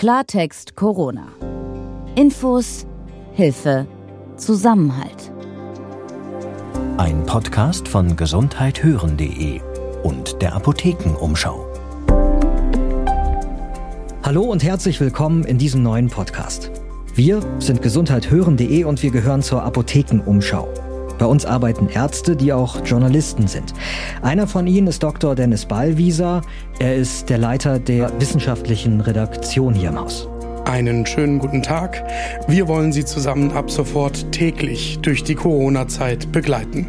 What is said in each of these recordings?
Klartext Corona. Infos, Hilfe, Zusammenhalt. Ein Podcast von gesundheithören.de und der Apothekenumschau. Hallo und herzlich willkommen in diesem neuen Podcast. Wir sind gesundheithören.de und wir gehören zur Apothekenumschau. Bei uns arbeiten Ärzte, die auch Journalisten sind. Einer von ihnen ist Dr. Dennis Ballwieser. Er ist der Leiter der wissenschaftlichen Redaktion hier im Haus. Einen schönen guten Tag. Wir wollen Sie zusammen ab sofort täglich durch die Corona-Zeit begleiten.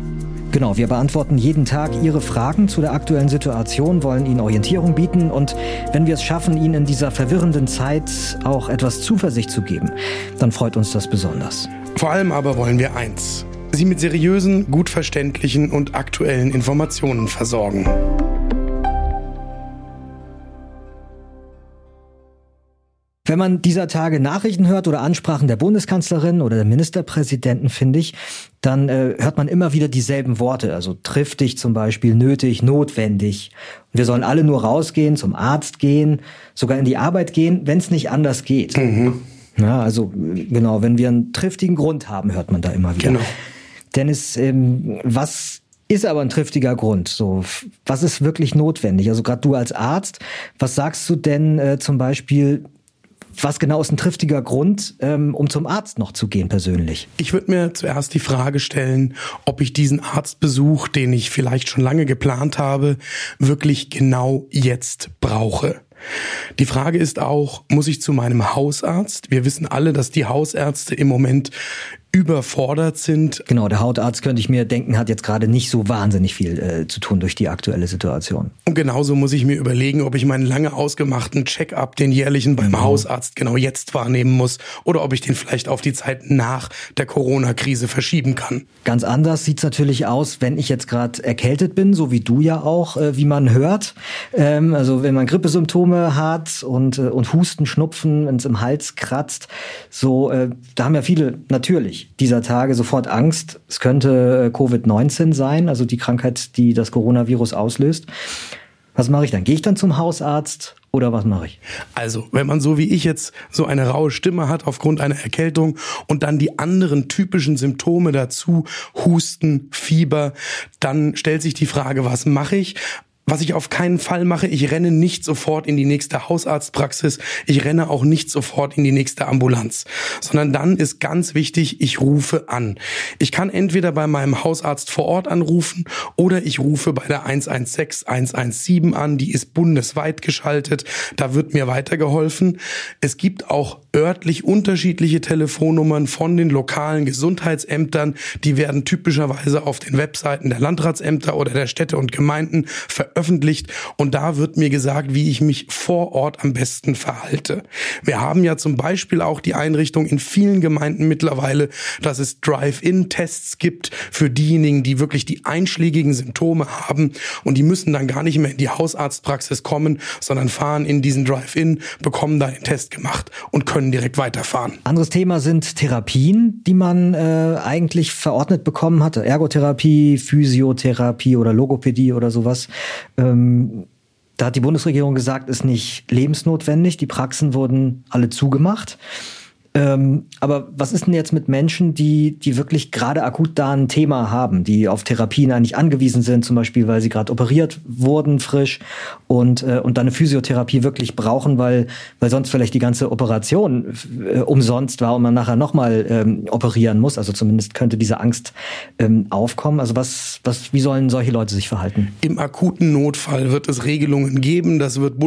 Genau, wir beantworten jeden Tag Ihre Fragen zu der aktuellen Situation, wollen Ihnen Orientierung bieten und wenn wir es schaffen, Ihnen in dieser verwirrenden Zeit auch etwas Zuversicht zu geben, dann freut uns das besonders. Vor allem aber wollen wir eins, Sie mit seriösen, gut verständlichen und aktuellen Informationen versorgen. Wenn man dieser Tage Nachrichten hört oder Ansprachen der Bundeskanzlerin oder der Ministerpräsidenten, finde ich, dann äh, hört man immer wieder dieselben Worte. Also triftig zum Beispiel, nötig, notwendig. Und wir sollen alle nur rausgehen, zum Arzt gehen, sogar in die Arbeit gehen, wenn es nicht anders geht. Mhm. Ja, also genau, wenn wir einen triftigen Grund haben, hört man da immer wieder. Genau. Dennis, ähm, was ist aber ein triftiger Grund. So, was ist wirklich notwendig? Also gerade du als Arzt, was sagst du denn äh, zum Beispiel? Was genau ist ein triftiger Grund, ähm, um zum Arzt noch zu gehen persönlich? Ich würde mir zuerst die Frage stellen, ob ich diesen Arztbesuch, den ich vielleicht schon lange geplant habe, wirklich genau jetzt brauche. Die Frage ist auch, muss ich zu meinem Hausarzt? Wir wissen alle, dass die Hausärzte im Moment überfordert sind. Genau, der Hautarzt könnte ich mir denken, hat jetzt gerade nicht so wahnsinnig viel äh, zu tun durch die aktuelle Situation. Und genauso muss ich mir überlegen, ob ich meinen lange ausgemachten Check-up, den jährlichen beim mhm. Hausarzt genau jetzt wahrnehmen muss oder ob ich den vielleicht auf die Zeit nach der Corona-Krise verschieben kann. Ganz anders sieht's natürlich aus, wenn ich jetzt gerade erkältet bin, so wie du ja auch, äh, wie man hört. Ähm, also wenn man Grippesymptome hat und, äh, und Husten, Schnupfen, wenn es im Hals kratzt, so, äh, da haben ja viele natürlich dieser Tage sofort Angst, es könnte äh, Covid-19 sein, also die Krankheit, die das Coronavirus auslöst. Was mache ich dann? Gehe ich dann zum Hausarzt oder was mache ich? Also, wenn man so wie ich jetzt so eine raue Stimme hat aufgrund einer Erkältung und dann die anderen typischen Symptome dazu, Husten, Fieber, dann stellt sich die Frage, was mache ich? Was ich auf keinen Fall mache, ich renne nicht sofort in die nächste Hausarztpraxis, ich renne auch nicht sofort in die nächste Ambulanz, sondern dann ist ganz wichtig, ich rufe an. Ich kann entweder bei meinem Hausarzt vor Ort anrufen oder ich rufe bei der 116 117 an, die ist bundesweit geschaltet, da wird mir weitergeholfen. Es gibt auch örtlich unterschiedliche Telefonnummern von den lokalen Gesundheitsämtern, die werden typischerweise auf den Webseiten der Landratsämter oder der Städte und Gemeinden veröffentlicht. Und da wird mir gesagt, wie ich mich vor Ort am besten verhalte. Wir haben ja zum Beispiel auch die Einrichtung in vielen Gemeinden mittlerweile, dass es Drive-In-Tests gibt für diejenigen, die wirklich die einschlägigen Symptome haben. Und die müssen dann gar nicht mehr in die Hausarztpraxis kommen, sondern fahren in diesen Drive-In, bekommen da den Test gemacht und können direkt weiterfahren. Anderes Thema sind Therapien, die man äh, eigentlich verordnet bekommen hatte. Ergotherapie, Physiotherapie oder Logopädie oder sowas. Ähm, da hat die Bundesregierung gesagt, ist nicht lebensnotwendig. Die Praxen wurden alle zugemacht. Ähm, aber was ist denn jetzt mit Menschen, die, die wirklich gerade akut da ein Thema haben, die auf Therapien eigentlich angewiesen sind, zum Beispiel, weil sie gerade operiert wurden frisch und, äh, und dann eine Physiotherapie wirklich brauchen, weil, weil sonst vielleicht die ganze Operation äh, umsonst war und man nachher nochmal ähm, operieren muss. Also zumindest könnte diese Angst ähm, aufkommen. Also was, was, wie sollen solche Leute sich verhalten? Im akuten Notfall wird es Regelungen geben. Das wird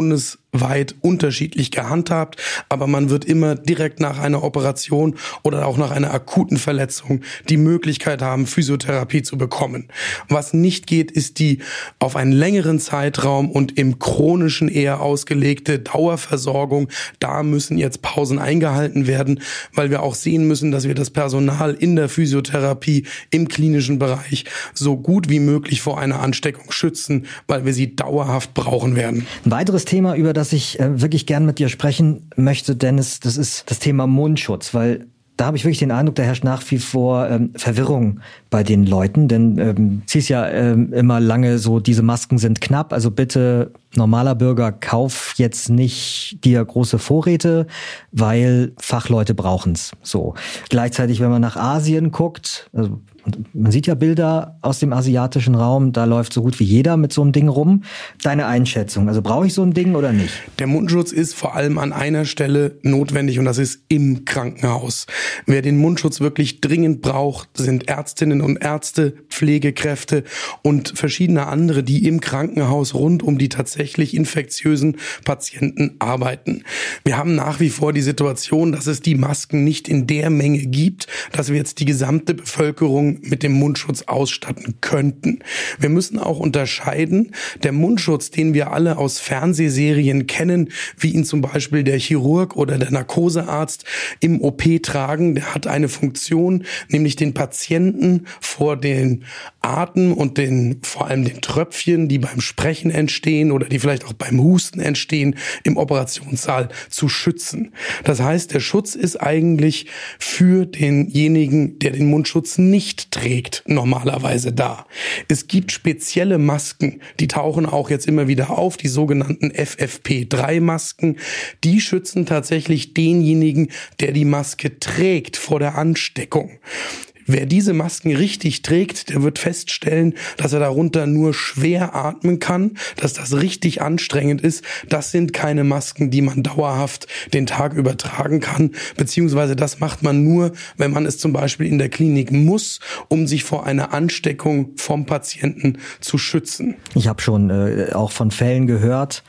bundesweit unterschiedlich gehandhabt, aber man wird immer direkt nach einer Operation oder auch nach einer akuten Verletzung die Möglichkeit haben, Physiotherapie zu bekommen. Was nicht geht, ist die auf einen längeren Zeitraum und im chronischen eher ausgelegte Dauerversorgung. Da müssen jetzt Pausen eingehalten werden, weil wir auch sehen müssen, dass wir das Personal in der Physiotherapie im klinischen Bereich so gut wie möglich vor einer Ansteckung schützen, weil wir sie dauerhaft brauchen werden. Ein weiteres Thema, über das ich äh, wirklich gern mit dir sprechen möchte, Dennis, das ist das Thema Mundschutz, weil da habe ich wirklich den Eindruck, da herrscht nach wie vor ähm, Verwirrung bei den Leuten, denn ähm, es hieß ja ähm, immer lange so, diese Masken sind knapp, also bitte normaler Bürger, kauf jetzt nicht dir große Vorräte, weil Fachleute brauchen's. So. Gleichzeitig, wenn man nach Asien guckt, also man sieht ja Bilder aus dem asiatischen Raum, da läuft so gut wie jeder mit so einem Ding rum. Deine Einschätzung, also brauche ich so ein Ding oder nicht? Der Mundschutz ist vor allem an einer Stelle notwendig und das ist im Krankenhaus. Wer den Mundschutz wirklich dringend braucht, sind Ärztinnen und Ärzte, Pflegekräfte und verschiedene andere, die im Krankenhaus rund um die tatsächlich infektiösen Patienten arbeiten. Wir haben nach wie vor die Situation, dass es die Masken nicht in der Menge gibt, dass wir jetzt die gesamte Bevölkerung mit dem Mundschutz ausstatten könnten. Wir müssen auch unterscheiden, der Mundschutz, den wir alle aus Fernsehserien kennen, wie ihn zum Beispiel der Chirurg oder der Narkosearzt im OP tragen, der hat eine Funktion, nämlich den Patienten vor den Atem und den, vor allem den Tröpfchen, die beim Sprechen entstehen oder die vielleicht auch beim Husten entstehen, im Operationssaal zu schützen. Das heißt, der Schutz ist eigentlich für denjenigen, der den Mundschutz nicht trägt, normalerweise da. Es gibt spezielle Masken, die tauchen auch jetzt immer wieder auf, die sogenannten FFP3-Masken. Die schützen tatsächlich denjenigen, der die Maske trägt vor der Ansteckung. Wer diese Masken richtig trägt, der wird feststellen, dass er darunter nur schwer atmen kann, dass das richtig anstrengend ist. Das sind keine Masken, die man dauerhaft den Tag übertragen kann, beziehungsweise das macht man nur, wenn man es zum Beispiel in der Klinik muss, um sich vor einer Ansteckung vom Patienten zu schützen. Ich habe schon äh, auch von Fällen gehört,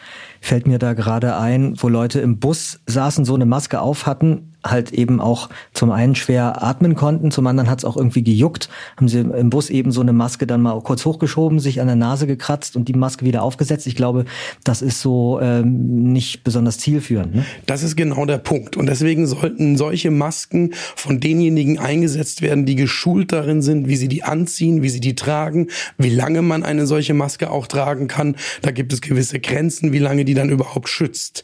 fällt mir da gerade ein, wo Leute im Bus saßen, so eine Maske auf hatten, halt eben auch zum einen schwer atmen konnten, zum anderen hat es auch irgendwie gejuckt, haben sie im Bus eben so eine Maske dann mal kurz hochgeschoben, sich an der Nase gekratzt und die Maske wieder aufgesetzt. Ich glaube, das ist so ähm, nicht besonders zielführend. Ne? Das ist genau der Punkt. Und deswegen sollten solche Masken von denjenigen eingesetzt werden, die geschult darin sind, wie sie die anziehen, wie sie die tragen, wie lange man eine solche Maske auch tragen kann. Da gibt es gewisse Grenzen, wie lange die dann überhaupt schützt.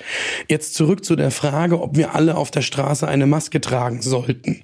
Jetzt zurück zu der Frage, ob wir alle auf der Straße eine Maske tragen sollten.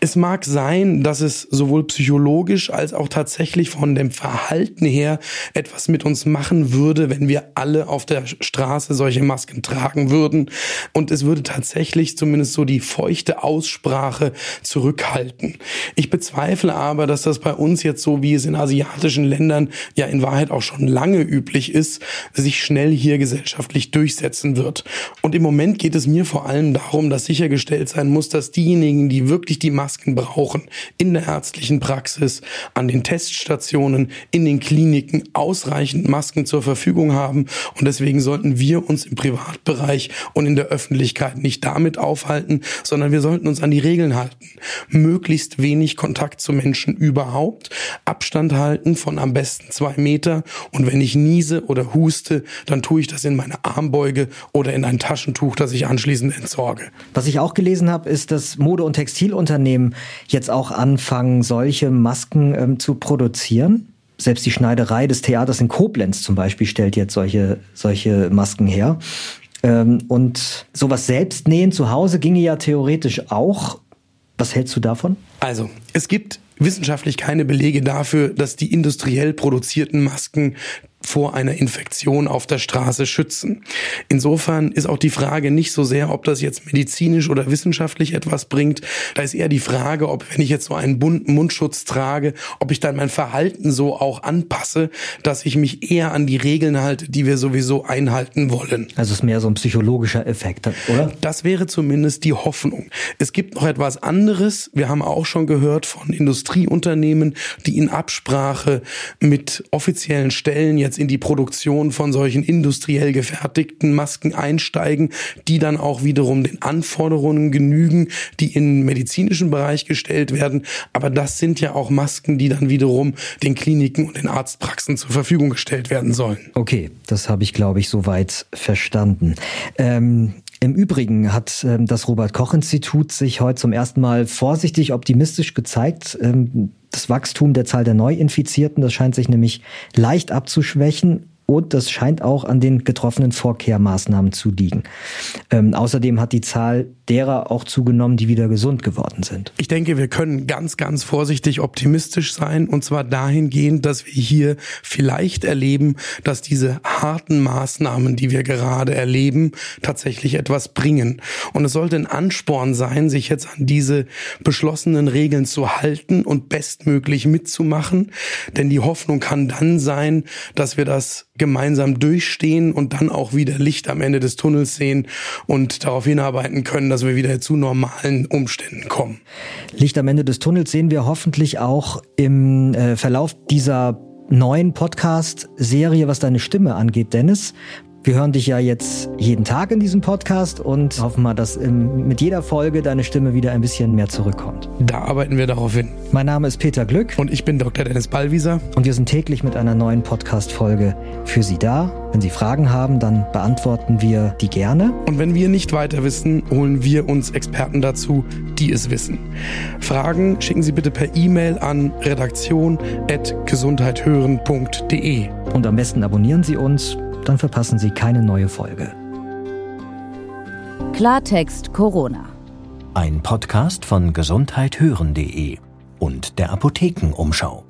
Es mag sein, dass es sowohl psychologisch als auch tatsächlich von dem Verhalten her etwas mit uns machen würde, wenn wir alle auf der Straße solche Masken tragen würden. Und es würde tatsächlich zumindest so die feuchte Aussprache zurückhalten. Ich bezweifle aber, dass das bei uns jetzt so, wie es in asiatischen Ländern ja in Wahrheit auch schon lange üblich ist, sich schnell hier gesellschaftlich durchsetzen wird. Und im Moment geht es mir vor allem darum, dass sichergestellt sein muss, dass diejenigen, die wirklich die Masken brauchen, in der ärztlichen Praxis, an den Teststationen, in den Kliniken ausreichend Masken zur Verfügung haben. Und deswegen sollten wir uns im Privatbereich und in der Öffentlichkeit nicht damit aufhalten, sondern wir sollten uns an die Regeln halten. Möglichst wenig Kontakt zu Menschen überhaupt, Abstand halten von am besten zwei Meter. Und wenn ich niese oder huste, dann tue ich das in meine Armbeuge oder in ein Taschentuch, das ich anschließend entsorge. Was ich auch auch gelesen habe, ist, dass Mode- und Textilunternehmen jetzt auch anfangen, solche Masken ähm, zu produzieren. Selbst die Schneiderei des Theaters in Koblenz zum Beispiel stellt jetzt solche, solche Masken her. Ähm, und sowas selbst nähen zu Hause ginge ja theoretisch auch. Was hältst du davon? Also, es gibt wissenschaftlich keine Belege dafür, dass die industriell produzierten Masken vor einer Infektion auf der Straße schützen. Insofern ist auch die Frage nicht so sehr, ob das jetzt medizinisch oder wissenschaftlich etwas bringt. Da ist eher die Frage, ob wenn ich jetzt so einen bunten Mundschutz trage, ob ich dann mein Verhalten so auch anpasse, dass ich mich eher an die Regeln halte, die wir sowieso einhalten wollen. Also es ist mehr so ein psychologischer Effekt, oder? Das wäre zumindest die Hoffnung. Es gibt noch etwas anderes. Wir haben auch schon gehört von Industrieunternehmen, die in Absprache mit offiziellen Stellen jetzt jetzt in die Produktion von solchen industriell gefertigten Masken einsteigen, die dann auch wiederum den Anforderungen genügen, die im medizinischen Bereich gestellt werden. Aber das sind ja auch Masken, die dann wiederum den Kliniken und den Arztpraxen zur Verfügung gestellt werden sollen. Okay, das habe ich, glaube ich, soweit verstanden. Ähm im Übrigen hat ähm, das Robert Koch Institut sich heute zum ersten Mal vorsichtig optimistisch gezeigt. Ähm, das Wachstum der Zahl der Neuinfizierten, das scheint sich nämlich leicht abzuschwächen und das scheint auch an den getroffenen Vorkehrmaßnahmen zu liegen. Ähm, außerdem hat die Zahl derer auch zugenommen, die wieder gesund geworden sind. Ich denke, wir können ganz, ganz vorsichtig optimistisch sein und zwar dahingehend, dass wir hier vielleicht erleben, dass diese harten Maßnahmen, die wir gerade erleben, tatsächlich etwas bringen. Und es sollte ein Ansporn sein, sich jetzt an diese beschlossenen Regeln zu halten und bestmöglich mitzumachen. Denn die Hoffnung kann dann sein, dass wir das gemeinsam durchstehen und dann auch wieder Licht am Ende des Tunnels sehen und darauf hinarbeiten können, dass wir wieder zu normalen Umständen kommen. Licht am Ende des Tunnels sehen wir hoffentlich auch im äh, Verlauf dieser neuen Podcast-Serie, was deine Stimme angeht, Dennis. Wir hören dich ja jetzt jeden Tag in diesem Podcast und hoffen mal, dass mit jeder Folge deine Stimme wieder ein bisschen mehr zurückkommt. Da arbeiten wir darauf hin. Mein Name ist Peter Glück. Und ich bin Dr. Dennis Ballwieser. Und wir sind täglich mit einer neuen Podcast-Folge für Sie da. Wenn Sie Fragen haben, dann beantworten wir die gerne. Und wenn wir nicht weiter wissen, holen wir uns Experten dazu, die es wissen. Fragen schicken Sie bitte per E-Mail an redaktion.gesundheithören.de. Und am besten abonnieren Sie uns dann verpassen Sie keine neue Folge. Klartext Corona. Ein Podcast von gesundheithören.de und der Apothekenumschau.